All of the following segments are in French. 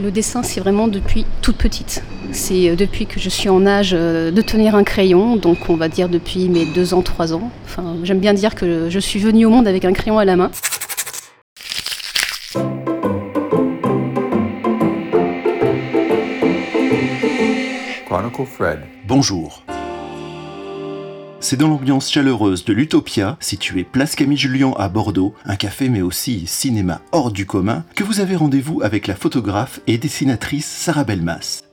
Le dessin, c'est vraiment depuis toute petite. C'est euh, depuis que je suis en âge euh, de tenir un crayon, donc on va dire depuis mes deux ans, trois ans. Enfin, j'aime bien dire que je suis venue au monde avec un crayon à la main. Chronicle Fred. Bonjour. C'est dans l'ambiance chaleureuse de l'Utopia, située place Camille Julien à Bordeaux, un café mais aussi cinéma hors du commun, que vous avez rendez-vous avec la photographe et dessinatrice Sarah Belmas.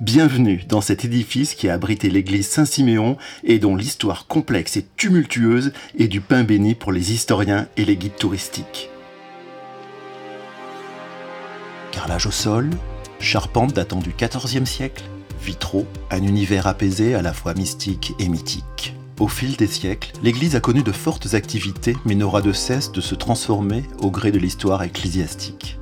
Bienvenue dans cet édifice qui a abrité l'église Saint-Siméon et dont l'histoire complexe et tumultueuse est du pain béni pour les historiens et les guides touristiques. Carrelage au sol, charpente datant du XIVe siècle, vitraux, un univers apaisé à la fois mystique et mythique. Au fil des siècles, l'Église a connu de fortes activités mais n'aura de cesse de se transformer au gré de l'histoire ecclésiastique.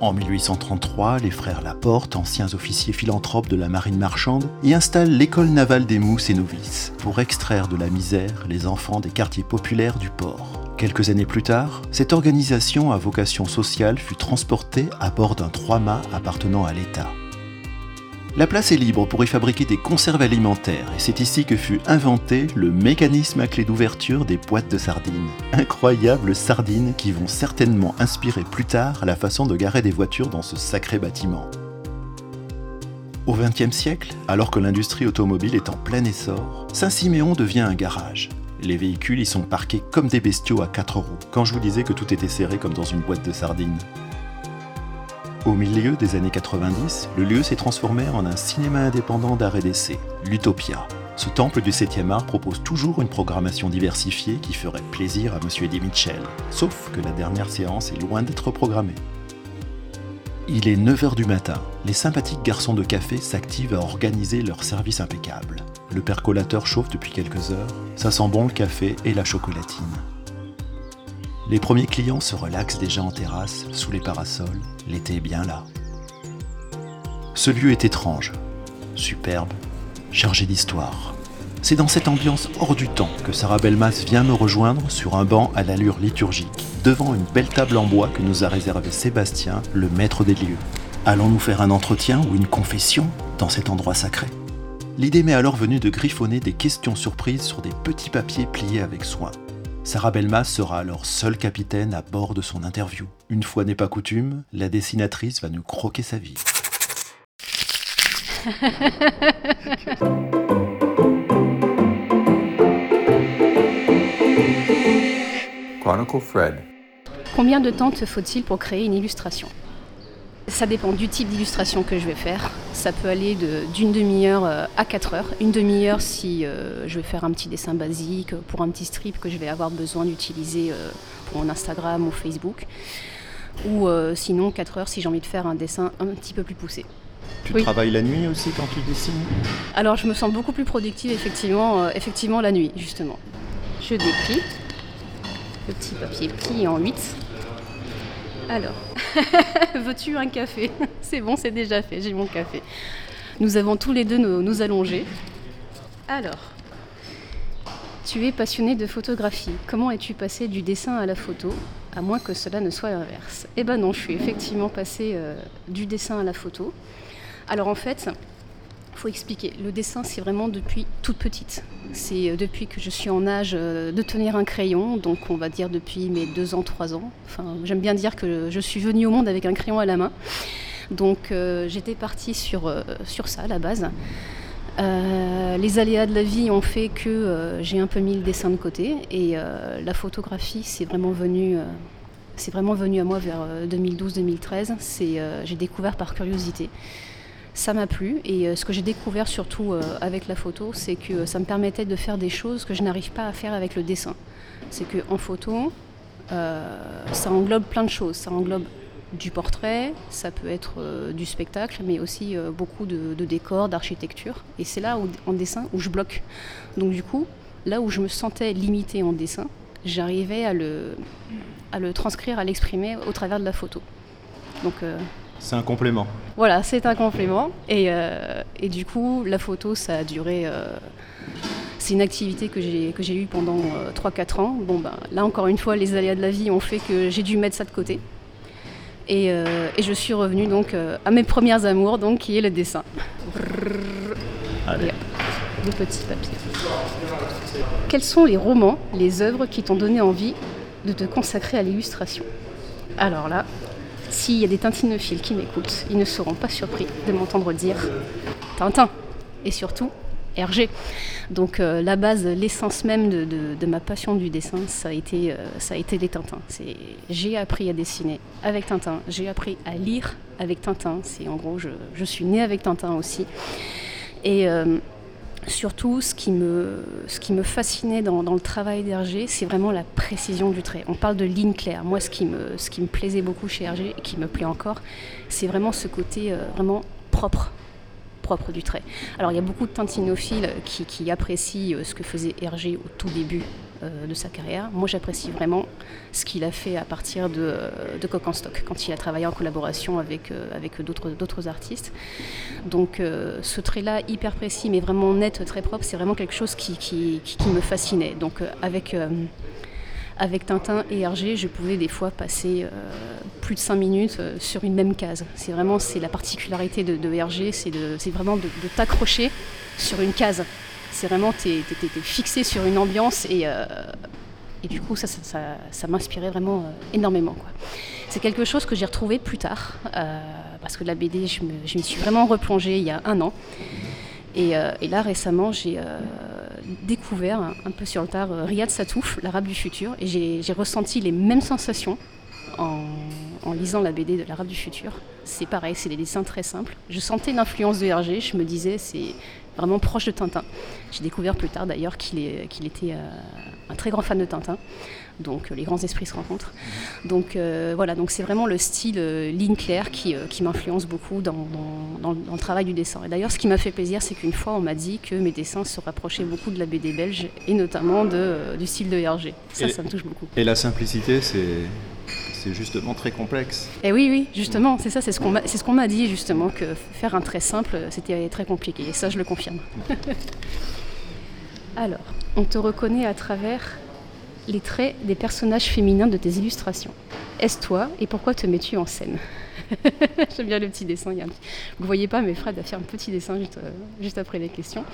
En 1833, les frères Laporte, anciens officiers philanthropes de la marine marchande, y installent l'école navale des mousses et novices pour extraire de la misère les enfants des quartiers populaires du port. Quelques années plus tard, cette organisation à vocation sociale fut transportée à bord d'un trois-mâts appartenant à l'État. La place est libre pour y fabriquer des conserves alimentaires et c'est ici que fut inventé le mécanisme à clé d'ouverture des boîtes de sardines. Incroyables sardines qui vont certainement inspirer plus tard la façon de garer des voitures dans ce sacré bâtiment. Au XXe siècle, alors que l'industrie automobile est en plein essor, Saint-Siméon devient un garage. Les véhicules y sont parqués comme des bestiaux à quatre roues, quand je vous disais que tout était serré comme dans une boîte de sardines. Au milieu des années 90, le lieu s'est transformé en un cinéma indépendant d'art et d'essai, l'Utopia. Ce temple du 7e art propose toujours une programmation diversifiée qui ferait plaisir à Monsieur Eddie Mitchell, sauf que la dernière séance est loin d'être programmée. Il est 9h du matin. Les sympathiques garçons de café s'activent à organiser leur service impeccable. Le percolateur chauffe depuis quelques heures. Ça sent bon le café et la chocolatine. Les premiers clients se relaxent déjà en terrasse, sous les parasols. L'été est bien là. Ce lieu est étrange, superbe, chargé d'histoire. C'est dans cette ambiance hors du temps que Sarah Belmas vient me rejoindre sur un banc à l'allure liturgique, devant une belle table en bois que nous a réservé Sébastien, le maître des lieux. Allons-nous faire un entretien ou une confession dans cet endroit sacré? L'idée m'est alors venue de griffonner des questions surprises sur des petits papiers pliés avec soin. Sarah Belmas sera alors seule capitaine à bord de son interview. Une fois n'est pas coutume, la dessinatrice va nous croquer sa vie. Chronicle Fred. Combien de temps te faut-il pour créer une illustration? Ça dépend du type d'illustration que je vais faire. Ça peut aller d'une demi-heure euh, à quatre heures. Une demi-heure si euh, je vais faire un petit dessin basique pour un petit strip que je vais avoir besoin d'utiliser euh, pour mon Instagram ou Facebook. Ou sinon quatre heures si j'ai envie de faire un dessin un petit peu plus poussé. Tu travailles la nuit aussi quand tu dessines? Alors je me sens beaucoup plus productive effectivement, effectivement la nuit justement. Je déplie le petit papier plié en 8 alors, veux-tu un café? C'est bon, c'est déjà fait, j'ai mon café. Nous avons tous les deux nous, allongés. Alors, tu es passionné de photographie. Comment es-tu passé du dessin à la photo À moins que cela ne soit l'inverse? Eh ben non, je suis effectivement passé euh, du dessin à la photo. Alors en fait, expliquer. Le dessin, c'est vraiment depuis toute petite. C'est euh, depuis que je suis en âge euh, de tenir un crayon, donc on va dire depuis mes deux ans, trois ans. Enfin, j'aime bien dire que je suis venue au monde avec un crayon à la main. Donc euh, j'étais partie sur, ça la base. les aléas de la vie ont fait que j'ai un peu mis le dessin de côté et la photographie c'est vraiment venu c'est vraiment venu à moi vers 2012-2013. j'ai découvert par curiosité ça m'a plu et euh, ce que j'ai découvert surtout euh, avec la photo, c'est que ça me permettait de faire des choses que je n'arrive pas à faire avec le dessin. C'est qu'en photo, euh, ça englobe plein de choses. Ça englobe du portrait, ça peut être du spectacle, mais aussi beaucoup de, décors, d'architecture. Et c'est là où, en dessin où je bloque. Donc du coup, là où je me sentais limitée en dessin, j'arrivais à le, à le transcrire, à l'exprimer au travers de la photo. Donc c'est un complément. Voilà, c'est un complément. Et, euh, et, du coup, la photo, ça a duré. Euh, c'est une activité que j'ai, que j'ai eue pendant 3-4 euh, ans. Bon, ben, là, encore une fois, les aléas de la vie ont fait que j'ai dû mettre ça de côté. Et, euh, et je suis revenue donc à mes premières amours, donc qui est le dessin. Allez. Le petit papier. Quels sont les romans, les œuvres qui t'ont donné envie de te consacrer à l'illustration? Alors là, s'il y a des tintinophiles qui m'écoutent, ils ne seront pas surpris de m'entendre dire Tintin et surtout Hergé. Donc euh, la base, l'essence même de, ma passion du dessin, ça a été, euh, ça a été les Tintins. J'ai appris à dessiner avec Tintin, j'ai appris à lire avec Tintin. C'est en gros, je, je suis née avec Tintin aussi. Et euh, surtout, ce qui me, fascinait dans, dans le travail d'Hergé, c'est vraiment la précision du trait. On parle de ligne claire. Moi, ce qui me, ce qui me plaisait beaucoup chez Hergé, et qui me plaît encore, c'est vraiment ce côté euh, vraiment propre propre du trait. Alors il y a beaucoup de tintinophiles qui, qui apprécient euh, ce que faisait Hergé au tout début euh, de sa carrière. Moi j'apprécie vraiment ce qu'il a fait à partir de, euh, de Coq en Stock, quand il a travaillé en collaboration avec, euh, d'autres, artistes. Donc ce trait-là, hyper précis mais vraiment net, très propre, c'est vraiment quelque chose qui, me fascinait. Donc avec... Tintin et Hergé, je pouvais des fois passer plus de 5 minutes sur une même case. C'est vraiment la particularité de, de Hergé, c'est vraiment de t'accrocher sur une case. C'est vraiment, t'es es, fixé sur une ambiance et, euh, et du coup, ça, ça, m'inspirait vraiment euh, énormément. C'est quelque chose que j'ai retrouvé plus tard, euh, parce que la BD, je me, je m'y suis vraiment replongée il y a un an. Et, euh, et là, récemment, j'ai découvert un, peu sur le tard Riyad Satouf, l'arabe du futur, et j'ai j'ai ressenti les mêmes sensations en, en lisant la BD de l'arabe du futur. C'est pareil, c'est des dessins très simples. Je sentais l'influence de Hergé, je me disais, c'est vraiment proche de Tintin. J'ai découvert plus tard d'ailleurs qu'il était euh, un très grand fan de Tintin. Donc euh, les grands esprits se rencontrent. Donc euh, voilà, donc c'est vraiment le style ligne claire qui, qui m'influence beaucoup dans, dans- dans le- dans le travail du dessin. Et d'ailleurs, ce qui m'a fait plaisir, c'est qu'une fois, on m'a dit que mes dessins se rapprochaient beaucoup de la BD belge et notamment de, du style de Hergé. Ça, Et- ça me touche beaucoup. Et la simplicité, c'est c'est justement très complexe. Et oui, oui, justement, c'est ça, c'est ce qu'on m'a, dit justement que faire un trait simple, c'était très compliqué. Et ça, je le confirme. Alors, on te reconnaît à travers les traits des personnages féminins de tes illustrations. Est-ce toi et pourquoi te mets-tu en scène J'aime bien le petit dessin. Vous ne voyez pas, mais Fred a fait un petit dessin juste, euh, juste après les questions.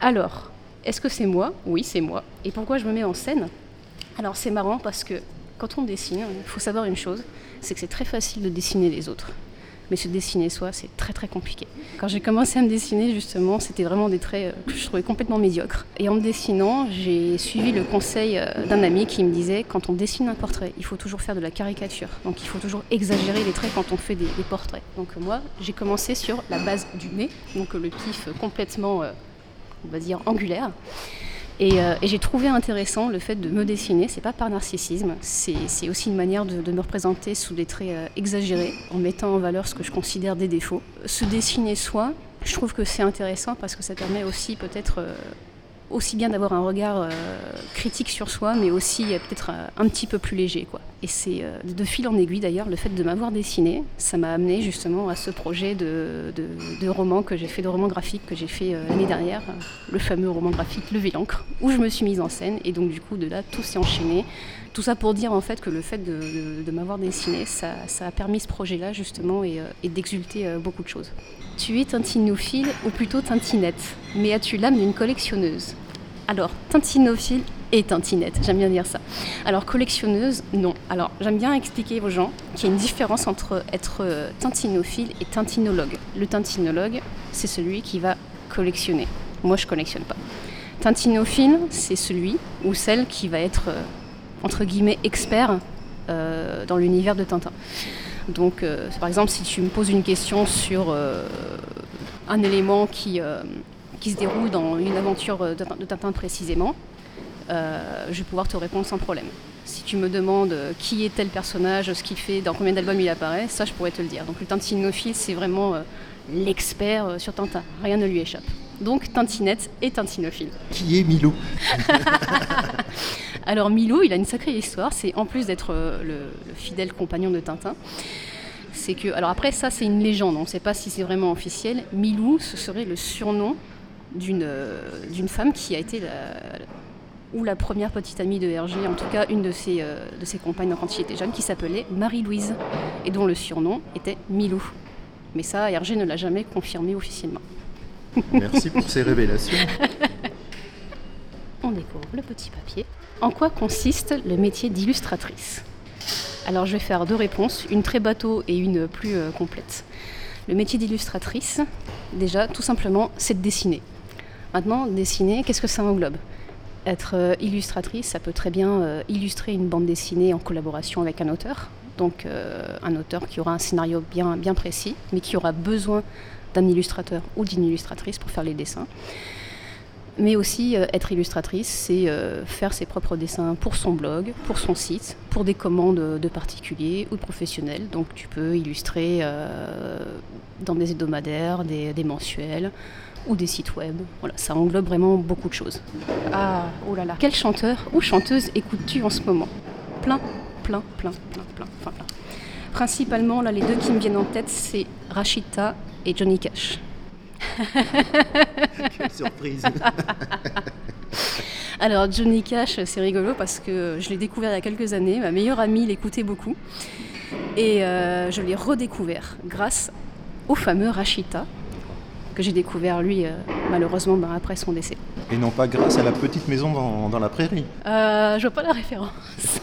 Alors, est-ce que c'est moi? Oui, c'est moi. Et pourquoi je me mets en scène? Alors, c'est marrant parce que quand on dessine, il faut savoir une chose, c'est que c'est très facile de dessiner les autres. Mais se dessiner soi, c'est très très compliqué. Quand j'ai commencé à me dessiner, justement, c'était vraiment des traits euh, que je trouvais complètement médiocres. Et en me dessinant, j'ai suivi le conseil euh, d'un ami qui me disait quand on dessine un portrait, il faut toujours faire de la caricature. Donc il faut toujours exagérer les traits quand on fait des, des portraits. Donc moi, j'ai commencé sur la base du nez, donc le pif complètement, euh, on va dire, angulaire. Et, euh, et j'ai trouvé intéressant le fait de me dessiner, c'est pas par narcissisme, c'est aussi une manière de, de me représenter sous des traits euh, exagérés, en mettant en valeur ce que je considère des défauts. Se dessiner soi, je trouve que c'est intéressant parce que ça permet aussi peut-être euh, aussi bien d'avoir un regard euh, critique sur soi, mais aussi euh, peut-être euh, un petit peu plus léger. Quoi. Et c'est de fil en aiguille d'ailleurs, le fait de m'avoir dessiné, ça m'a amené justement à ce projet de, de, roman que j'ai fait, de roman graphique que j'ai fait l'année dernière, le fameux roman graphique Lever l'encre, où je me suis mise en scène, et donc du coup de là tout s'est enchaîné. Tout ça pour dire en fait que le fait de, m'avoir dessiné, ça, a permis ce projet-là justement et, et d'exulter beaucoup de choses. Tu es tintinophile ou plutôt tintinette, mais as-tu l'âme d'une collectionneuse Alors, tintinophile et tintinette, j'aime bien dire ça. Alors, collectionneuse, non. Alors, j'aime bien expliquer aux gens qu'il y a une différence entre être euh, tintinophile et tintinologue. Le tintinologue, c'est celui qui va collectionner. Moi, je collectionne pas. Tintinophile, c'est celui ou celle qui va être, euh, entre guillemets, expert euh, dans l'univers de Tintin. Donc, par exemple, si tu me poses une question sur un élément qui, qui se déroule dans une aventure de, Tintin précisément, euh, je vais pouvoir te répondre sans problème. Si tu me demandes euh, qui est tel personnage, ce qu'il fait, dans combien d'albums il apparaît, ça je pourrais te le dire. Donc le tintinophile, c'est vraiment euh, l'expert sur Tintin. Rien ne lui échappe. Donc Tintinette et Tintinophile. Qui est Milou? Alors Milou, il a une sacrée histoire. C'est en plus d'être euh, le, le fidèle compagnon de Tintin. C'est que, alors après ça, c'est une légende. On ne sait pas si c'est vraiment officiel. Milou, ce serait le surnom d'une euh, d'une femme qui a été la, ou la première petite amie de Hergé, en tout cas une de ses, euh, de ses compagnes quand il était jeune, qui s'appelait Marie-Louise, et dont le surnom était Milou. Mais ça, Hergé ne l'a jamais confirmé officiellement. Merci pour ces révélations. On découvre le petit papier. En quoi consiste le métier d'illustratrice? Alors je vais faire deux réponses, une très bateau et une plus euh, complète. Le métier d'illustratrice, déjà, tout simplement, c'est de dessiner. Maintenant, dessiner, qu'est-ce que ça englobe? Être euh, illustratrice, ça peut très bien euh, illustrer une bande dessinée en collaboration avec un auteur. Donc euh, un auteur qui aura un scénario bien, précis, mais qui aura besoin d'un illustrateur ou d'une illustratrice pour faire les dessins. Mais aussi être illustratrice, c'est faire ses propres dessins pour son blog, pour son site, pour des commandes de particuliers ou de professionnels. Donc tu peux illustrer dans des hebdomadaires, des mensuels ou des sites web. Voilà, ça englobe vraiment beaucoup de choses. Ah, oh là là. Quel chanteur ou chanteuse écoutes-tu en ce moment? Plein, plein, plein, plein, plein, enfin plein. Principalement, là, les deux qui me viennent en tête, c'est Rachita et Johnny Cash. Quelle surprise. Alors Johnny Cash, c'est rigolo parce que je l'ai découvert il y a quelques années. Ma meilleure amie l'écoutait beaucoup. Et euh, je l'ai redécouvert grâce au fameux Rachita, que j'ai découvert lui, euh, malheureusement, ben, après son décès. Et non pas grâce à la petite maison dans, dans la prairie. Euh, je vois pas la référence.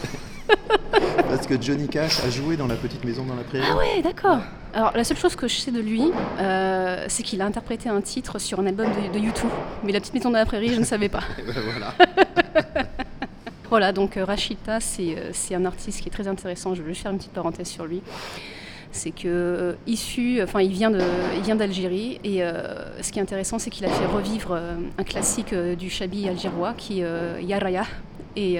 Parce que Johnny Cash a joué dans la petite maison dans la prairie. Ah ouais, d'accord. Alors la seule chose que je sais de lui, euh, c'est qu'il a interprété un titre sur un album de, de YouTube. Mais la petite maison de la prairie, je ne savais pas. Ben voilà. Voilà, donc euh, Rachita, c'est c'est un artiste qui est très intéressant. Je vais juste faire une petite parenthèse sur lui. C'est que euh, issu, enfin il vient il vient d'Algérie et euh, ce qui est intéressant, c'est qu'il a fait revivre euh, un classique du chabi algérois qui est Yaraya. Et,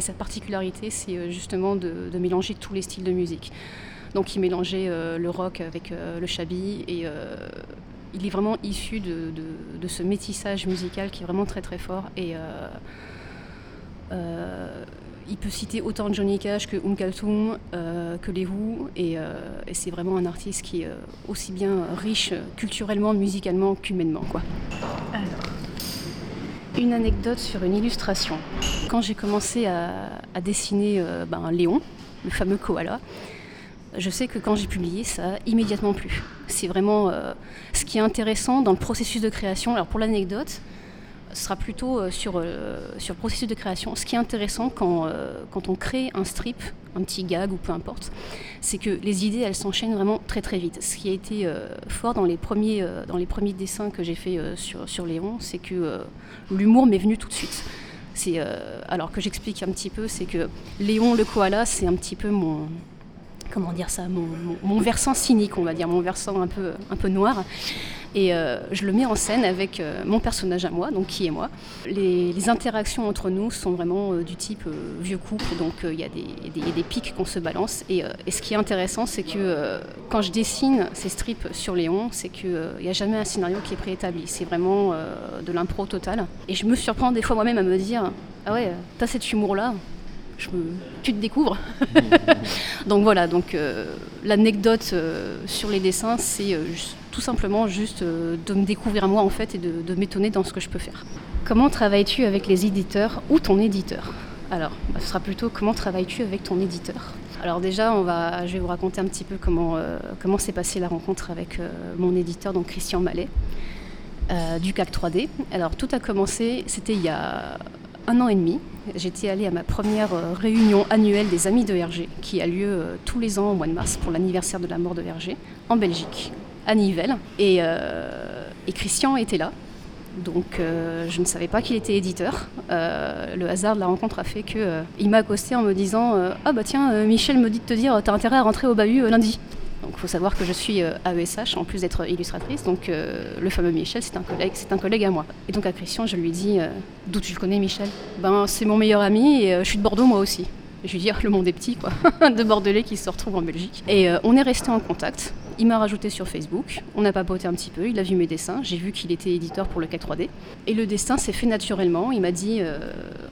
sa particularité, c'est justement de, mélanger tous les styles de musique. Donc il mélangeait le rock avec le chabi et il est vraiment issu de, ce métissage musical qui est vraiment très très fort. Et il peut citer autant Johnny Cash que Um Kaltoum, euh, que les Who, et, euh, et c'est vraiment un artiste qui est euh, aussi bien riche culturellement, musicalement qu'humainement. Une anecdote sur une illustration. Quand j'ai commencé à, dessiner ben, Léon, le fameux koala, je sais que quand j'ai publié, ça a immédiatement plu. C'est vraiment ce qui est intéressant dans le processus de création. Alors pour l'anecdote, sera plutôt euh, sur, euh, sur le processus de création. Ce qui est intéressant quand, euh, quand on crée un strip, un petit gag ou peu importe, c'est que les idées, elles s'enchaînent vraiment très très vite. Ce qui a été fort dans les premiers, dans les premiers dessins que j'ai fait sur, sur Léon, c'est que l'humour m'est venu tout de suite. Euh, alors que j'explique un petit peu, c'est que Léon le koala, c'est un petit peu mon, comment dire ça, mon- mon versant cynique, on va dire, mon versant un peu, un peu noir. Et euh, je le mets en scène avec euh, mon personnage à moi, donc qui est moi. Les, interactions entre nous sont vraiment euh, du type vieux couple, donc il y, a des- pics qu'on se balance. Et, ce qui est intéressant, c'est que quand je dessine ces strips sur Léon, c'est qu'il n'y a jamais un scénario qui est préétabli. C'est vraiment de l'impro total. Et je me surprends des fois moi-même à me dire Ah ouais, t'as cet humour-là je me- tu te découvres. donc voilà, donc l'anecdote sur les dessins, c'est euh, juste- simplement juste euh, de me découvrir moi en fait et de, m'étonner dans ce que je peux faire. Comment travailles-tu avec les éditeurs ou ton éditeur? Alors, bah, ce sera plutôt comment travailles-tu avec ton éditeur? Alors déjà, on va, je vais vous raconter un petit peu comment, euh, comment s'est passée la rencontre avec euh, mon éditeur, donc Christian Mallet, du CAC 3D. Alors tout a commencé, c'était il y a un an et demi. J'étais allée à ma première réunion annuelle des Amis de Hergé, qui a lieu tous les ans au mois de mars pour l'anniversaire de la mort de Hergé, en Belgique, à Nivelles. Et, euh, et Christian était là. Donc euh, je ne savais pas qu'il était éditeur. Euh, le hasard de la rencontre a fait qu'il m'a accosté en me disant Ah bah tiens, Michel me dit de te dire, t'as intérêt à rentrer au bahut lundi. Donc il faut savoir que je suis euh, AESH en plus d'être illustratrice. Donc le fameux Michel, c'est un collègue, c'est un collègue à moi. Et donc à Christian, je lui dis D'où tu le connais Michel? Ben c'est mon meilleur ami et je suis de Bordeaux moi aussi. Je lui dis, le monde est petit, quoi. de Bordelais qui se retrouvent en Belgique. Et on est resté en contact. Il m'a rajouté sur Facebook. On a papoté un petit peu. Il a vu mes dessins. J'ai vu qu'il était éditeur pour le 4-3D. Et le dessin s'est fait naturellement. Il m'a dit, euh,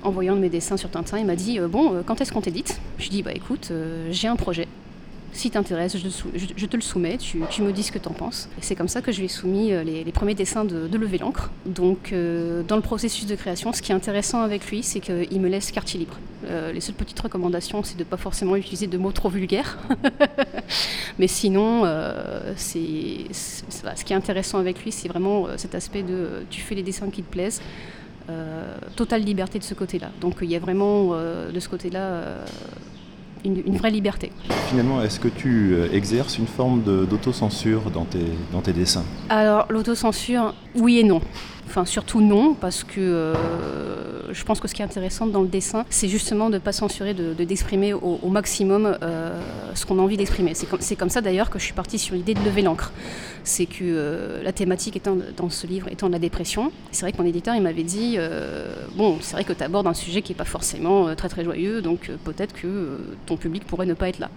en voyant mes dessins sur Tintin, il m'a dit, euh, bon, euh, quand est-ce qu'on t'édite? Je lui dis, bah écoute, j'ai un projet. Si t'intéresse, je, te le soumets, tu, me dis ce que t'en penses. Et c'est comme ça que je lui ai soumis euh, les, premiers dessins de, Lever l'encre. Donc euh, dans le processus de création, ce qui est intéressant avec lui, c'est qu'il me laisse quartier libre. Euh, les seules petites recommandations, c'est de pas forcément utiliser de mots trop vulgaires. Mais sinon, c'est, ce qui est intéressant avec lui, c'est vraiment cet aspect de tu fais les dessins qui te plaisent. Totale liberté de ce côté-là. Donc il y a vraiment de ce côté-là une, une vraie liberté. Finalement, est-ce que tu euh, exerces une forme d'autocensure dans tes, dans tes dessins? Alors l'autocensure, oui et non. Enfin surtout non, parce que euh, je pense que ce qui est intéressant dans le dessin, c'est justement de ne pas censurer, de, de- d'exprimer au, maximum euh, ce qu'on a envie d'exprimer. C'est comme, comme ça d'ailleurs que je suis partie sur l'idée de lever l'encre. C'est que euh, la thématique étant, dans ce livre étant la dépression, c'est vrai que mon éditeur il m'avait dit, bon c'est vrai que tu abordes un sujet qui n'est pas forcément très très joyeux, donc peut-être que ton public pourrait ne pas être là.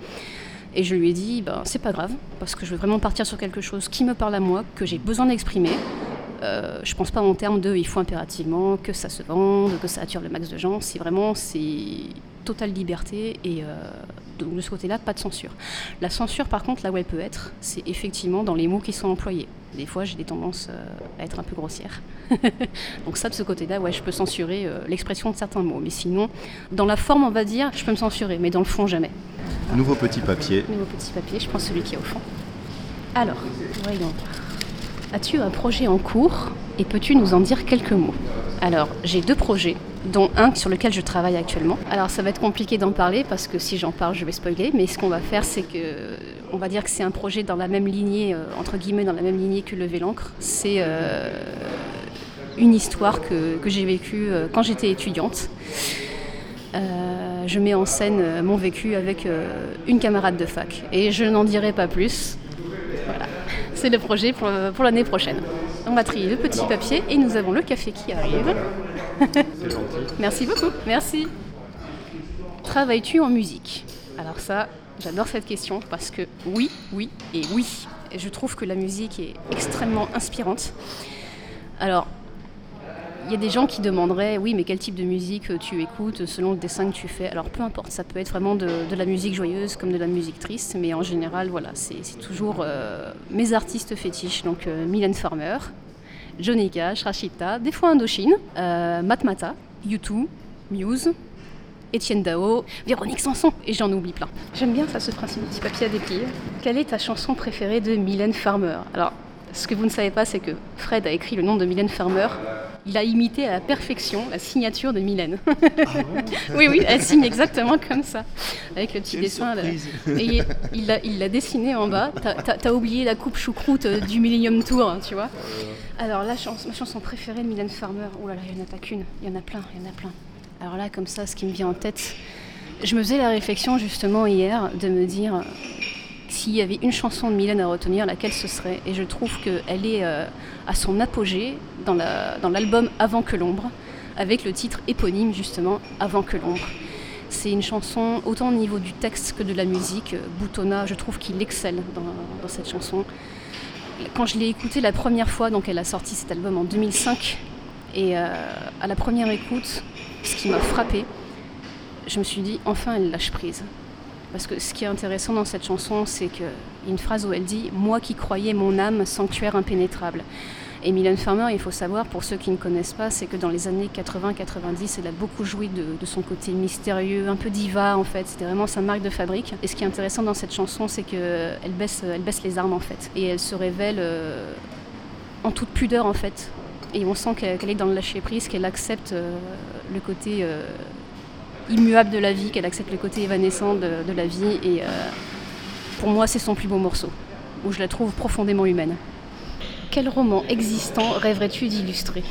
Et je lui ai dit, ben, c'est pas grave, parce que je veux vraiment partir sur quelque chose qui me parle à moi, que j'ai besoin d'exprimer. Euh, je pense pas en termes de il faut impérativement que ça se vende, que ça attire le max de gens. C'est vraiment c'est totale liberté et euh, donc de ce côté-là, pas de censure. La censure, par contre, là où elle peut être, c'est effectivement dans les mots qui sont employés. Des fois, j'ai des tendances euh, à être un peu grossière. donc ça, de ce côté-là, ouais, je peux censurer l'expression de certains mots. Mais sinon, dans la forme, on va dire, je peux me censurer, mais dans le fond, jamais. Nouveau petit papier. Nouveau petit papier, je prends celui qui est au fond. Alors, voyons. As-tu un projet en cours et peux-tu nous en dire quelques mots? Alors, j'ai deux projets, dont un sur lequel je travaille actuellement. Alors, ça va être compliqué d'en parler parce que si j'en parle, je vais spoiler, mais ce qu'on va faire, c'est que, on va dire que c'est un projet dans la même lignée, euh, entre guillemets, dans la même lignée que Lever l'encre. C'est euh, une histoire que, que j'ai vécue euh, quand j'étais étudiante. Je mets en scène mon vécu avec une camarade de fac. Et je n'en dirai pas plus. C'est le projet pour, pour l'année prochaine. On va trier le petit papier et nous avons le café qui arrive. Merci beaucoup. Merci. Travailles-tu en musique? Alors ça, j'adore cette question parce que oui, oui et oui. Je trouve que la musique est extrêmement inspirante. Alors, il y a des gens qui demanderaient, oui, mais quel type de musique tu écoutes selon le dessin que tu fais Alors peu importe, ça peut être vraiment de, la musique joyeuse comme de la musique triste, mais en général, voilà, c'est toujours euh, mes artistes fétiches, donc euh, Mylène Farmer, Johnny Cash, Rachita, des fois Indochine, euh, Matmata, U2, Muse, Étienne Dao, Véronique Sanson, et j'en oublie plein. J'aime bien ça, ce principe, petit papier à déplier. Quelle est ta chanson préférée de Mylène Farmer? Alors, ce que vous ne savez pas, c'est que Fred a écrit le nom de Mylène Farmer. Il a imité à la perfection la signature de Mylène. oui, oui, elle signe exactement comme ça, avec le petit dessin. là. Et il l'a dessiné en bas. T'as- oublié la coupe choucroute euh, du Millennium Tour, hein, tu vois. Alors, la chanson, ma chanson préférée de Mylène Farmer, oh là là, il n'y en a pas qu'une, il y en a plein, il y en a plein. Alors là, comme ça, ce qui me vient en tête, je me faisais la réflexion justement hier de me dire euh, s'il y avait une chanson de Mylène à retenir, laquelle ce serait? Et je trouve qu'elle est euh, à son apogée dans la- dans l'album Avant que l'ombre, avec le titre éponyme justement Avant que l'ombre. C'est une chanson autant au niveau du texte que de la musique. Boutonna, je trouve qu'il excelle dans, dans cette chanson. Quand je l'ai écoutée la première fois, donc elle a sorti cet album en 2005, et euh, à la première écoute, ce qui m'a frappé, je me suis dit enfin elle lâche prise. Parce que ce qui est intéressant dans cette chanson, c'est qu'il y a une phrase où elle dit Moi qui croyais mon âme sanctuaire impénétrable. Et Mylène Farmer, il faut savoir, pour ceux qui ne connaissent pas, c'est que dans les années 80-90, elle a beaucoup joué de, son côté mystérieux, un peu diva en fait. C'était vraiment sa marque de fabrique. Et ce qui est intéressant dans cette chanson, c'est qu'elle baisse, elle baisse les armes en fait. Et elle se révèle euh, en toute pudeur en fait. Et on sent qu'elle est dans le lâcher prise, qu'elle accepte euh, le côté euh, immuable de la vie, qu'elle accepte le côté évanescent de, la vie. Et euh, pour moi, c'est son plus beau morceau, où je la trouve profondément humaine. Quel roman existant rêverais-tu d'illustrer?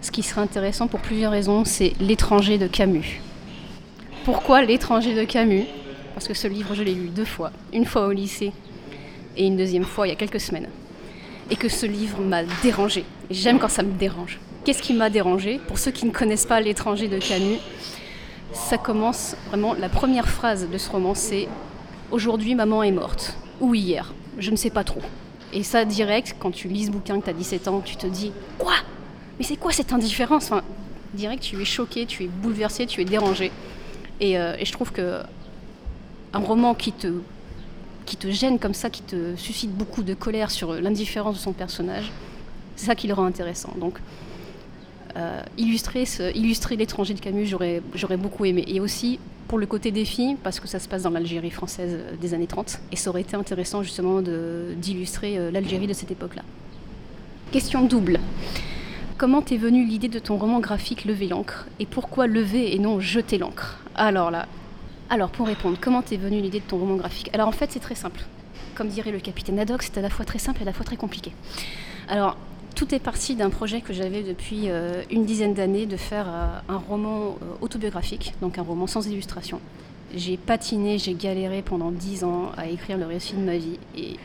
Ce qui serait intéressant pour plusieurs raisons, c'est L'étranger de Camus. Pourquoi L'étranger de Camus? Parce que ce livre, je l'ai lu deux fois. Une fois au lycée et une deuxième fois il y a quelques semaines. Et que ce livre m'a dérangé. J'aime quand ça me dérange. Qu'est-ce qui m'a dérangé Pour ceux qui ne connaissent pas L'étranger de Camus, ça commence vraiment, la première phrase de ce roman, c'est Aujourd'hui, maman est morte. Ou hier. Je ne sais pas trop. Et ça, direct, quand tu lis ce bouquin, que tu as 17 ans, tu te dis Quoi? Mais c'est quoi cette indifférence? Enfin, Direct, tu es choqué, tu es bouleversé, tu es dérangé. Et, euh, et je trouve que un roman qui te qui te gêne comme ça, qui te suscite beaucoup de colère sur l'indifférence de son personnage, c'est ça qui le rend intéressant. Donc, euh, illustrer, l'étranger de Camus, j'aurais, beaucoup aimé. Et aussi pour le côté défi, parce que ça se passe dans l'Algérie française euh, des années 30. Et ça aurait été intéressant justement d'illustrer euh, l'Algérie de cette époque-là. Question double. Comment t'es venue l'idée de ton roman graphique Lever l'encre? Et pourquoi lever et non jeter l'encre? Alors là, alors pour répondre, comment t'es venue l'idée de ton roman graphique? Alors en fait c'est très simple. Comme dirait le capitaine Haddock, c'est à la fois très simple et à la fois très compliqué. Alors tout est parti d'un projet que j'avais depuis euh, une dizaine d'années de faire euh, un roman euh, autobiographique, donc un roman sans illustration. J'ai patiné, j'ai galéré pendant dix ans à écrire le récit de ma vie et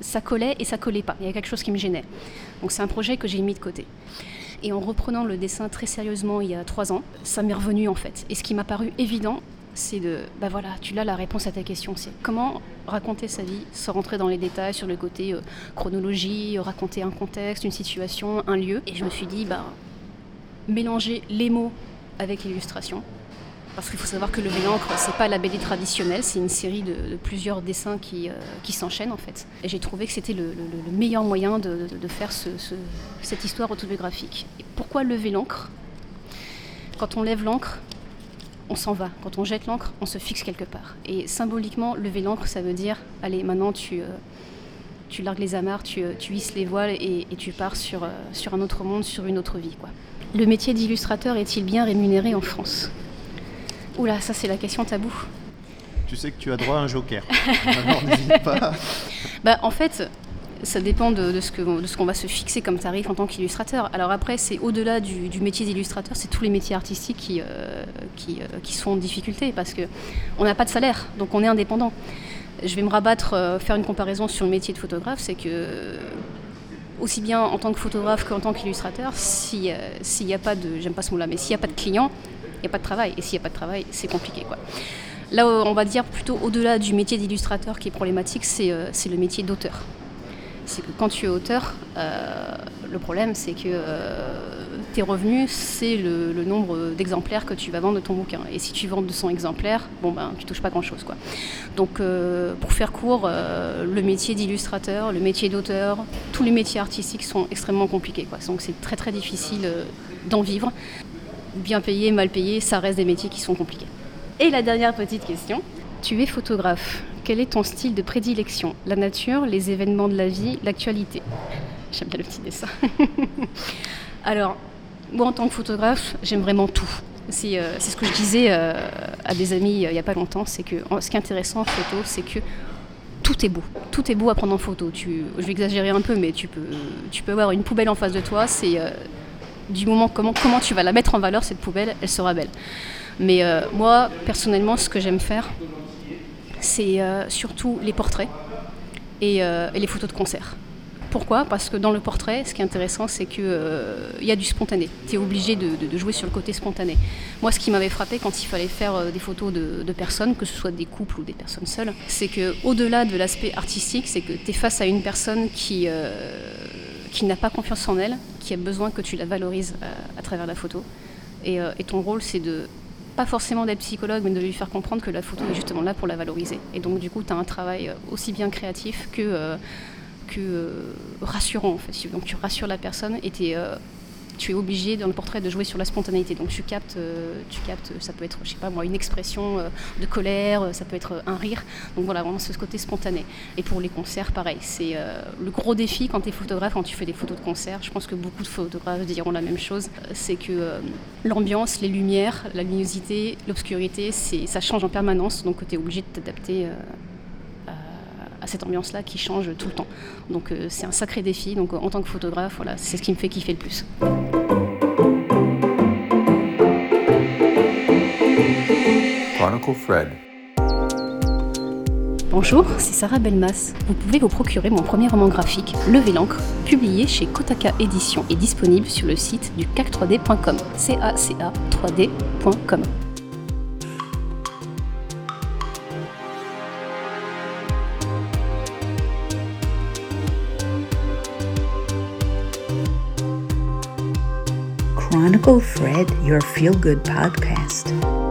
ça collait et ça collait pas. Il y a quelque chose qui me gênait. Donc c'est un projet que j'ai mis de côté. Et en reprenant le dessin très sérieusement il y a trois ans, ça m'est revenu en fait. Et ce qui m'a paru évident, c'est de, bah voilà, tu l'as la réponse à ta question, c'est comment raconter sa vie sans rentrer dans les détails sur le côté euh, chronologie, euh, raconter un contexte, une situation, un lieu. Et je me suis dit, bah, mélanger les mots avec l'illustration. Parce qu'il faut savoir que le l'encre, c'est pas la BD traditionnelle, c'est une série de, plusieurs dessins qui, euh, qui s'enchaînent en fait. Et j'ai trouvé que c'était le, le- le meilleur moyen de, faire ce- ce- cette histoire autobiographique. Et pourquoi lever l'encre? Quand on lève l'encre, on s'en va. Quand on jette l'encre, on se fixe quelque part. Et symboliquement, lever l'encre, ça veut dire, allez, maintenant tu, euh, tu largues les amarres, tu, euh, tu hisses les voiles et, et tu pars sur, euh, sur un autre monde, sur une autre vie. Quoi. Le métier d'illustrateur est-il bien rémunéré en France? Oula, ça c'est la question tabou. Tu sais que tu as droit à un joker. Alors n'hésite pas. Bah, en fait, ça dépend de, ce qu'on va se fixer comme tarif en tant qu'illustrateur. Alors après, c'est au-delà du, métier d'illustrateur, c'est tous les métiers artistiques qui, euh, euh, sont en difficulté parce qu'on n'a pas de salaire, donc on est indépendant. Je vais me rabattre, euh, faire une comparaison sur le métier de photographe, c'est que aussi bien en tant que photographe qu'en tant qu'illustrateur, si, s'il n'y a pas de, j'aime pas ce mot-là, mais s'il n'y a pas de clients, il n'y a pas de travail. Et s'il n'y a pas de travail, c'est compliqué. Là, on va dire plutôt au-delà du métier d'illustrateur qui est problématique, c'est le métier d'auteur c'est que quand tu es auteur, euh, le problème c'est que euh, tes revenus, c'est le, le nombre d'exemplaires que tu vas vendre de ton bouquin. Et si tu vends 200 exemplaires, bon ben tu touches pas grand chose quoi. Donc euh, pour faire court, euh, le métier d'illustrateur, le métier d'auteur, tous les métiers artistiques sont extrêmement compliqués quoi. Donc c'est très très difficile euh, d'en vivre. Bien payé, mal payé, ça reste des métiers qui sont compliqués. Et la dernière petite question. Tu es photographe. Quel est ton style de prédilection? La nature, les événements de la vie, l'actualité? J'aime bien le petit dessin. Alors, moi en tant que photographe, j'aime vraiment tout. C'est euh, ce que je disais euh, à des amis euh, il n'y a pas longtemps, c'est que ce qui est intéressant en photo, c'est que tout est beau. Tout est beau à prendre en photo. Je vais exagérer un peu, mais tu peux, tu avoir une poubelle en face de toi. C'est du moment comment, comment tu vas la mettre en valeur, cette poubelle, elle sera belle. Mais moi, personnellement, ce que j'aime faire, c'est euh, surtout les portraits et, euh, et les photos de concert. Pourquoi? Parce que dans le portrait, ce qui est intéressant, c'est qu'il y a du spontané. Tu es obligé de, jouer sur le côté spontané. Moi, ce qui m'avait frappé quand il fallait faire euh, des photos de, personnes, que ce soit des couples ou des personnes seules, c'est que au-delà de l'aspect artistique, c'est que tu es face à une personne qui, euh, n'a pas confiance en elle, qui a besoin que tu la valorises euh, à travers la photo. Euh, et ton rôle, c'est de pas forcément d'être psychologue, mais de lui faire comprendre que la photo est justement là pour la valoriser. Et donc, du coup, tu as un travail euh, aussi bien créatif que, euh, euh, rassurant, en fait. Donc, tu rassures la personne et t'es, euh, tu es obligé dans le portrait de jouer sur la spontanéité. Donc, tu captes, euh, tu captes ça peut être, je sais pas moi, une expression euh, de colère, euh, ça peut être un rire. Donc, voilà, vraiment ce côté spontané. Et pour les concerts, pareil. C'est le gros défi quand tu es photographe, quand tu fais des photos de concert. Je pense que beaucoup de photographes diront la même chose. C'est que l'ambiance, les lumières, la luminosité, l'obscurité, ça change en permanence. Donc, tu es obligé de t'adapter. À- cette ambiance-là qui change tout le temps. Donc euh, c'est un sacré défi. Donc en tant que photographe, voilà, c'est ce qui me fait kiffer le plus. Chronicle Fred. Bonjour, c'est Sarah Belmas. Vous pouvez vous procurer mon premier roman graphique, Lever l'encre, publié chez Kotaka Éditions et disponible sur le site du cac3d.com. C-A-C-A-3d.com. Chronicle Fred, your feel good podcast.